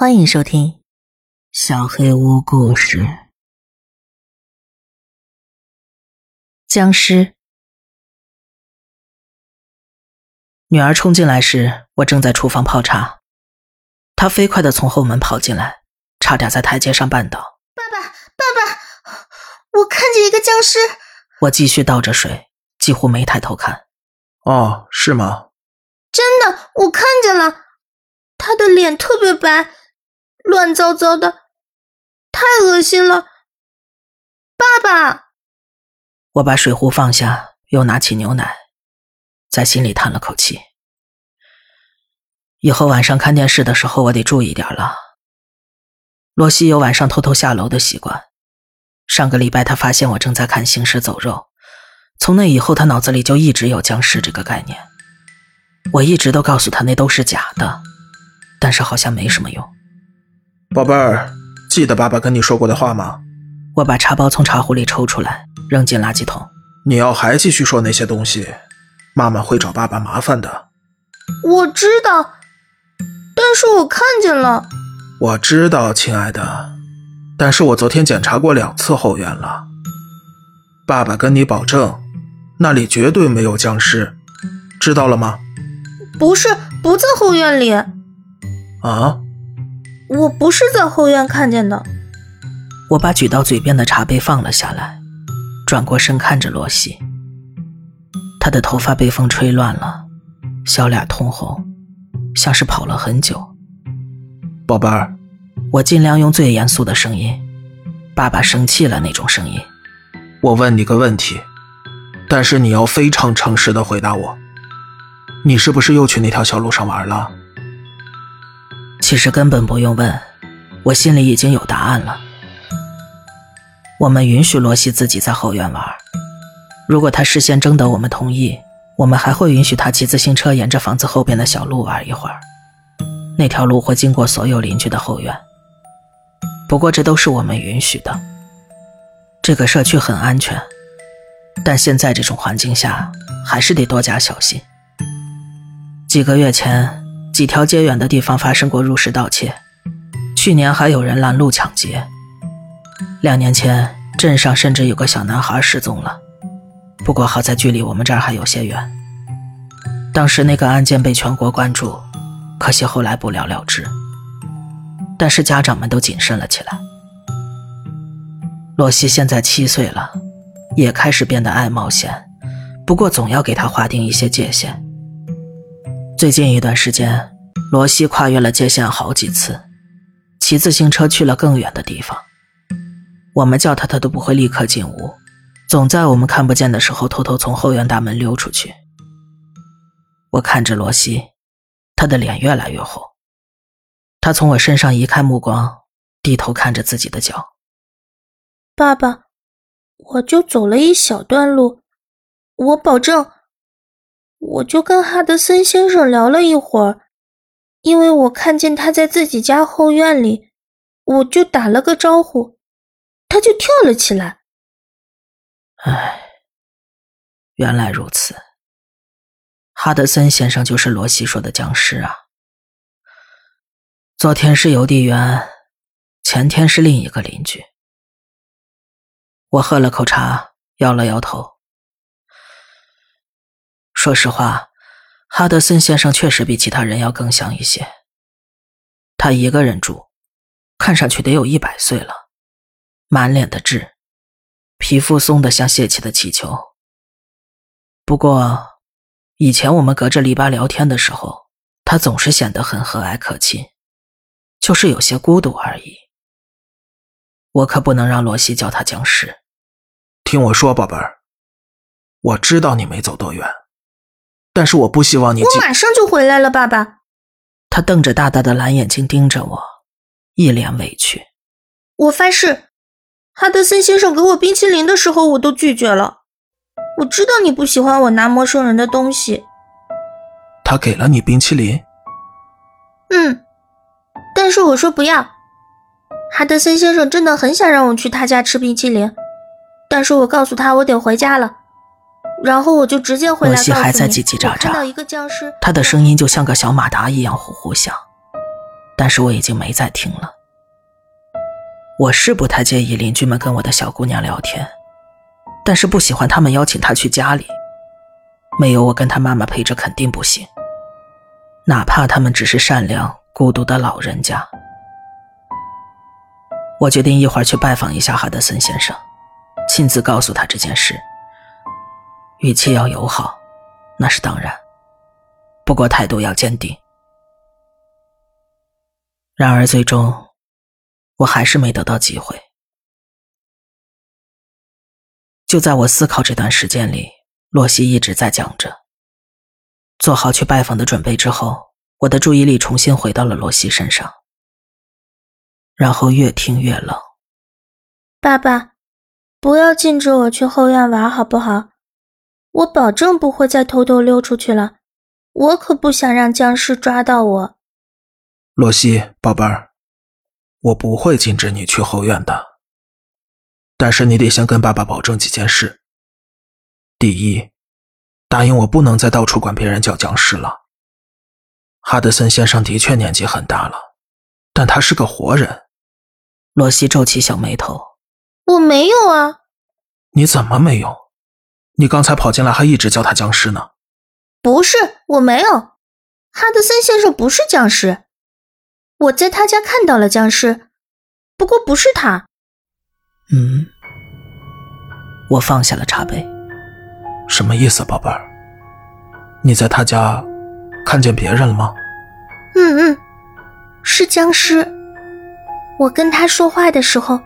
欢迎收听《小黑屋故事》。僵尸。女儿冲进来时，我正在厨房泡茶。她飞快的从后门跑进来，差点在台阶上绊倒。爸爸，爸爸，我看见一个僵尸！我继续倒着水，几乎没抬头看。哦，是吗？真的，我看见了，他的脸特别白。乱糟糟的，太恶心了！爸爸，我把水壶放下，又拿起牛奶，在心里叹了口气。以后晚上看电视的时候，我得注意点了。罗西有晚上偷偷下楼的习惯。上个礼拜，他发现我正在看《行尸走肉》，从那以后，他脑子里就一直有僵尸这个概念。我一直都告诉他那都是假的，但是好像没什么用。宝贝儿，记得爸爸跟你说过的话吗？我把茶包从茶壶里抽出来，扔进垃圾桶。你要还继续说那些东西，妈妈会找爸爸麻烦的。我知道，但是我看见了。我知道，亲爱的，但是我昨天检查过两次后院了。爸爸跟你保证，那里绝对没有僵尸，知道了吗？不是，不在后院里。啊？我不是在后院看见的。我把举到嘴边的茶杯放了下来，转过身看着罗西。他的头发被风吹乱了，小脸通红，像是跑了很久。宝贝儿，我尽量用最严肃的声音，爸爸生气了那种声音。我问你个问题，但是你要非常诚实的回答我。你是不是又去那条小路上玩了？其实根本不用问，我心里已经有答案了。我们允许罗西自己在后院玩，如果他事先征得我们同意，我们还会允许他骑自行车沿着房子后边的小路玩一会儿。那条路会经过所有邻居的后院，不过这都是我们允许的。这个社区很安全，但现在这种环境下，还是得多加小心。几个月前。几条街远的地方发生过入室盗窃，去年还有人拦路抢劫。两年前，镇上甚至有个小男孩失踪了，不过好在距离我们这儿还有些远。当时那个案件被全国关注，可惜后来不了了之。但是家长们都谨慎了起来。洛西现在七岁了，也开始变得爱冒险，不过总要给他划定一些界限。最近一段时间，罗西跨越了界限好几次，骑自行车去了更远的地方。我们叫他，他都不会立刻进屋，总在我们看不见的时候偷偷从后院大门溜出去。我看着罗西，他的脸越来越红。他从我身上移开目光，低头看着自己的脚。爸爸，我就走了一小段路，我保证。我就跟哈德森先生聊了一会儿，因为我看见他在自己家后院里，我就打了个招呼，他就跳了起来。唉，原来如此，哈德森先生就是罗西说的僵尸啊。昨天是邮递员，前天是另一个邻居。我喝了口茶，摇了摇头。说实话，哈德森先生确实比其他人要更像一些。他一个人住，看上去得有一百岁了，满脸的痣，皮肤松得像泄气的气球。不过，以前我们隔着篱笆聊天的时候，他总是显得很和蔼可亲，就是有些孤独而已。我可不能让罗西叫他僵尸。听我说，宝贝儿，我知道你没走多远。但是我不希望你。我马上就回来了，爸爸。他瞪着大大的蓝眼睛盯着我，一脸委屈。我发誓，哈德森先生给我冰淇淋的时候，我都拒绝了。我知道你不喜欢我拿陌生人的东西。他给了你冰淇淋？嗯，但是我说不要。哈德森先生真的很想让我去他家吃冰淇淋，但是我告诉他我得回家了。然后我就直接回来。洛西还在叽叽喳喳，他的声音就像个小马达一样呼呼响。但是我已经没再听了。我是不太介意邻居们跟我的小姑娘聊天，但是不喜欢他们邀请她去家里，没有我跟她妈妈陪着肯定不行。哪怕他们只是善良孤独的老人家。我决定一会儿去拜访一下哈德森先生，亲自告诉他这件事。语气要友好，那是当然，不过态度要坚定。然而最终。我还是没得到机会。就在我思考这段时间里，洛西一直在讲着。做好去拜访的准备之后，我的注意力重新回到了洛西身上，然后越听越冷。爸爸，不要禁止我去后院玩，好不好？我保证不会再偷偷溜出去了。我可不想让僵尸抓到我。洛西，宝贝儿。我不会禁止你去后院的，但是你得先跟爸爸保证几件事。第一，答应我不能再到处管别人叫僵尸了。哈德森先生的确年纪很大了，但他是个活人。洛西皱起小眉头：“我没有啊，你怎么没有？你刚才跑进来还一直叫他僵尸呢。”“不是，我没有。哈德森先生不是僵尸。”我在他家看到了僵尸，不过不是他。嗯，我放下了茶杯。什么意思，宝贝儿？你在他家看见别人了吗？嗯嗯，是僵尸。我跟他说话的时候，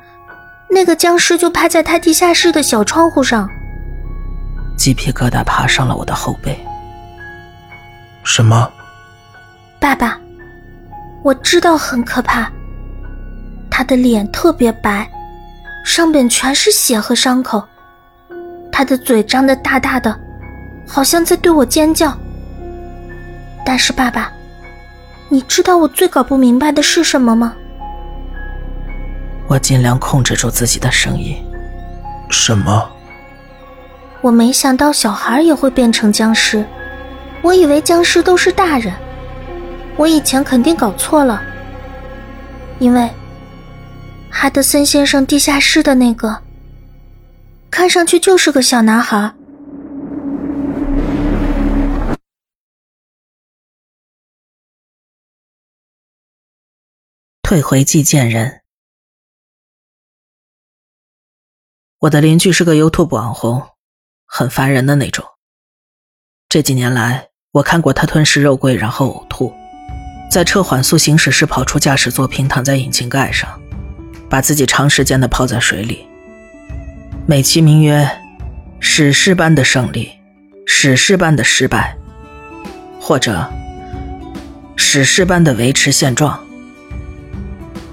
那个僵尸就趴在他地下室的小窗户上。鸡皮疙瘩爬上了我的后背。什么？爸爸。我知道很可怕。他的脸特别白，上边全是血和伤口。他的嘴张得大大的，好像在对我尖叫。但是爸爸，你知道我最搞不明白的是什么吗？我尽量控制住自己的声音。什么？我没想到小孩也会变成僵尸，我以为僵尸都是大人。我以前肯定搞错了，因为哈德森先生地下室的那个，看上去就是个小男孩。退回寄件人。我的邻居是个 YouTube 网红，很烦人的那种。这几年来，我看过他吞食肉桂然后呕吐。在车缓速行驶时跑出驾驶座，平躺在引擎盖上，把自己长时间的泡在水里。美其名曰“史诗般的胜利，史诗般的失败，或者史诗般的维持现状”。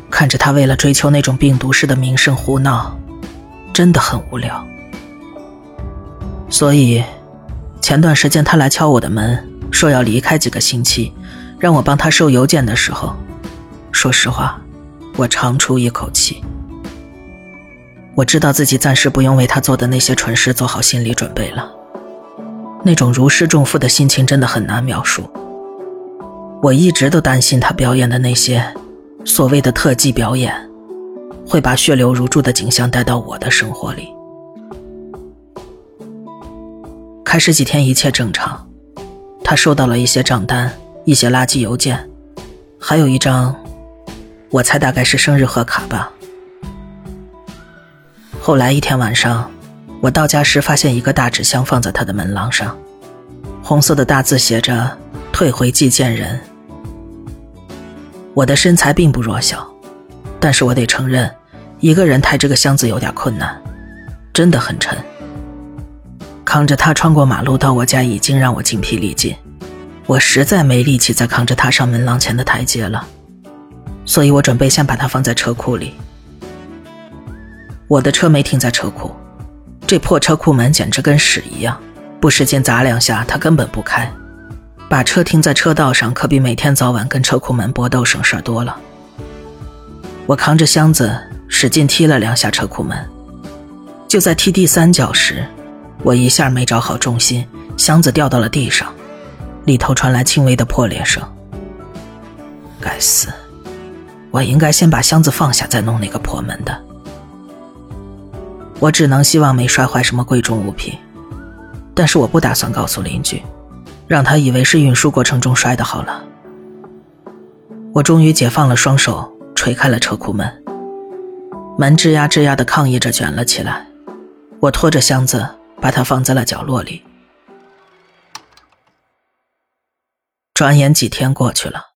看着他为了追求那种病毒式的名声胡闹，真的很无聊。所以，前段时间他来敲我的门，说要离开几个星期。让我帮他收邮件的时候，说实话，我长出一口气。我知道自己暂时不用为他做的那些蠢事做好心理准备了，那种如释重负的心情真的很难描述。我一直都担心他表演的那些所谓的特技表演，会把血流如注的景象带到我的生活里。开始几天一切正常，他收到了一些账单。一些垃圾邮件，还有一张，我猜大概是生日贺卡吧。后来一天晚上，我到家时发现一个大纸箱放在他的门廊上，红色的大字写着“退回寄件人”。我的身材并不弱小，但是我得承认，一个人抬这个箱子有点困难，真的很沉。扛着它穿过马路到我家，已经让我精疲力尽。我实在没力气再扛着它上门廊前的台阶了，所以我准备先把它放在车库里。我的车没停在车库，这破车库门简直跟屎一样，不使劲砸两下它根本不开。把车停在车道上可比每天早晚跟车库门搏斗省事儿多了。我扛着箱子使劲踢了两下车库门，就在踢第三脚时，我一下没找好重心，箱子掉到了地上。里头传来轻微的破裂声。该死，我应该先把箱子放下，再弄那个破门的。我只能希望没摔坏什么贵重物品，但是我不打算告诉邻居，让他以为是运输过程中摔的。好了，我终于解放了双手，锤开了车库门，门吱呀吱呀的抗议着卷了起来。我拖着箱子，把它放在了角落里。转眼几天过去了，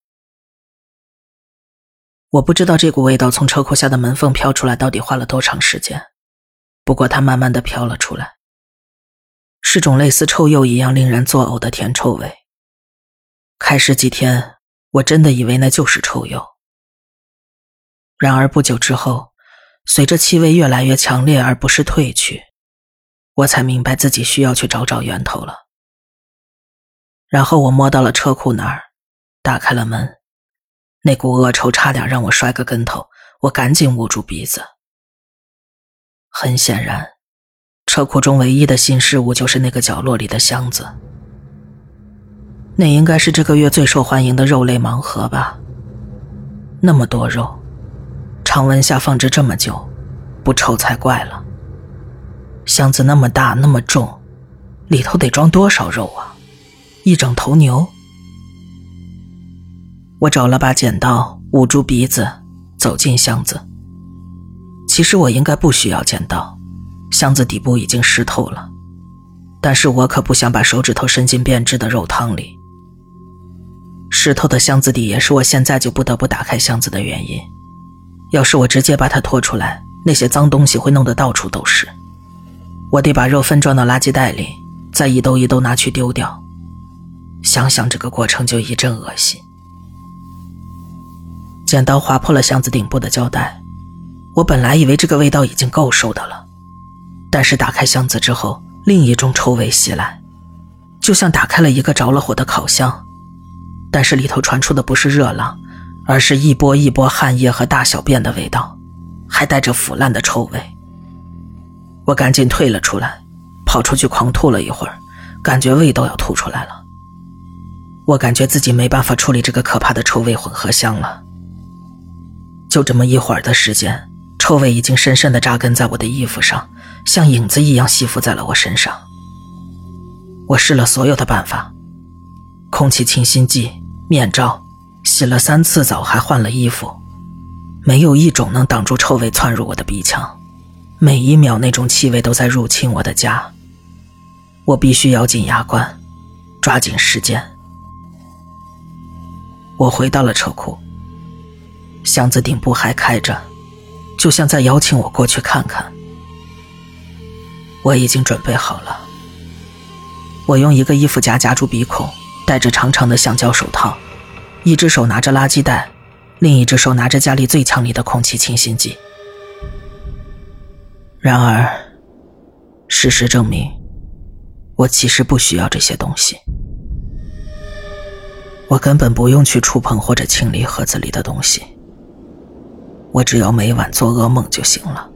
我不知道这股味道从车库下的门缝飘出来到底花了多长时间。不过，它慢慢的飘了出来，是种类似臭鼬一样令人作呕的甜臭味。开始几天，我真的以为那就是臭鼬。然而不久之后，随着气味越来越强烈而不是褪去，我才明白自己需要去找找源头了。然后我摸到了车库那儿，打开了门，那股恶臭差点让我摔个跟头，我赶紧捂住鼻子。很显然，车库中唯一的新事物就是那个角落里的箱子。那应该是这个月最受欢迎的肉类盲盒吧？那么多肉，常温下放置这么久，不臭才怪了。箱子那么大，那么重，里头得装多少肉啊？一整头牛。我找了把剪刀，捂住鼻子，走进箱子。其实我应该不需要剪刀，箱子底部已经湿透了，但是我可不想把手指头伸进变质的肉汤里。湿透的箱子底也是我现在就不得不打开箱子的原因。要是我直接把它拖出来，那些脏东西会弄得到处都是。我得把肉分装到垃圾袋里，再一兜一兜拿去丢掉。想想这个过程就一阵恶心。剪刀划破了箱子顶部的胶带。我本来以为这个味道已经够受的了，但是打开箱子之后，另一种臭味袭来，就像打开了一个着了火的烤箱，但是里头传出的不是热浪，而是一波一波汗液和大小便的味道，还带着腐烂的臭味。我赶紧退了出来，跑出去狂吐了一会儿，感觉胃都要吐出来了。我感觉自己没办法处理这个可怕的臭味混合香了。就这么一会儿的时间。臭味已经深深的扎根在我的衣服上，像影子一样吸附在了我身上。我试了所有的办法，空气清新剂、面罩，洗了三次澡，还换了衣服，没有一种能挡住臭味窜入我的鼻腔。每一秒，那种气味都在入侵我的家。我必须咬紧牙关，抓紧时间。我回到了车库，箱子顶部还开着。就像在邀请我过去看看。我已经准备好了。我用一个衣服夹夹住鼻孔，戴着长长的橡胶手套，一只手拿着垃圾袋，另一只手拿着家里最强力的空气清新剂。然而，事实证明，我其实不需要这些东西。我根本不用去触碰或者清理盒子里的东西。我只要每晚做噩梦就行了。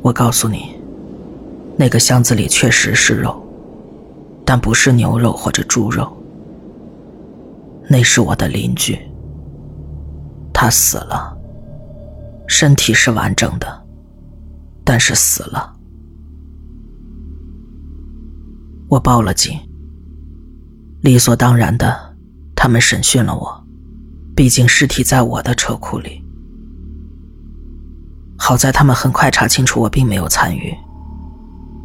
我告诉你，那个箱子里确实是肉，但不是牛肉或者猪肉。那是我的邻居，他死了，身体是完整的，但是死了。我报了警，理所当然的，他们审讯了我。毕竟尸体在我的车库里，好在他们很快查清楚我并没有参与。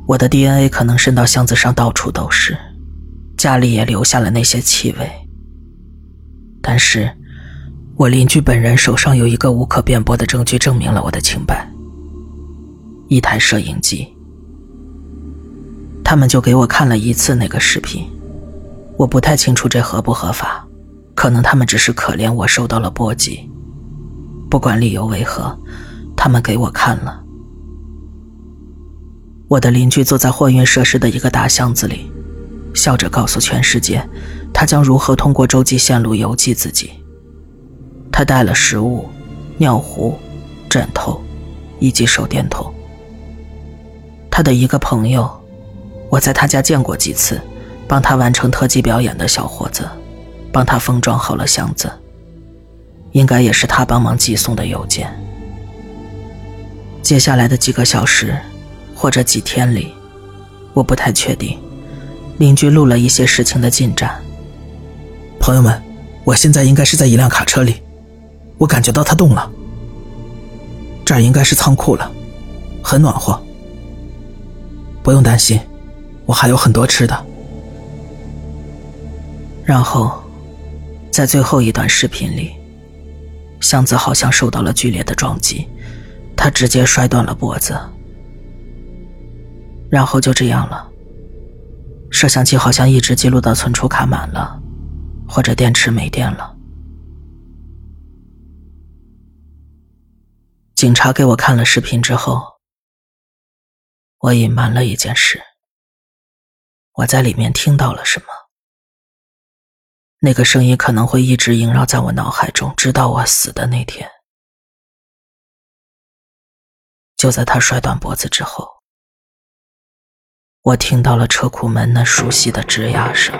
我的 DNA 可能渗到箱子上到处都是，家里也留下了那些气味。但是，我邻居本人手上有一个无可辩驳的证据，证明了我的清白。一台摄影机。他们就给我看了一次那个视频，我不太清楚这合不合法。可能他们只是可怜我受到了波及，不管理由为何，他们给我看了。我的邻居坐在货运设施的一个大箱子里，笑着告诉全世界，他将如何通过洲际线路邮寄自己。他带了食物、尿壶、枕头，以及手电筒。他的一个朋友，我在他家见过几次，帮他完成特技表演的小伙子。帮他封装好了箱子，应该也是他帮忙寄送的邮件。接下来的几个小时，或者几天里，我不太确定，邻居录了一些事情的进展。朋友们，我现在应该是在一辆卡车里，我感觉到它动了。这儿应该是仓库了，很暖和。不用担心，我还有很多吃的。然后，在最后一段视频里，箱子好像受到了剧烈的撞击，他直接摔断了脖子。然后就这样了。摄像机好像一直记录到存储卡满了，或者电池没电了。警察给我看了视频之后，我隐瞒了一件事。我在里面听到了什么？那个声音可能会一直萦绕在我脑海中，直到我死的那天。就在他摔断脖子之后，我听到了车库门那熟悉的吱呀声。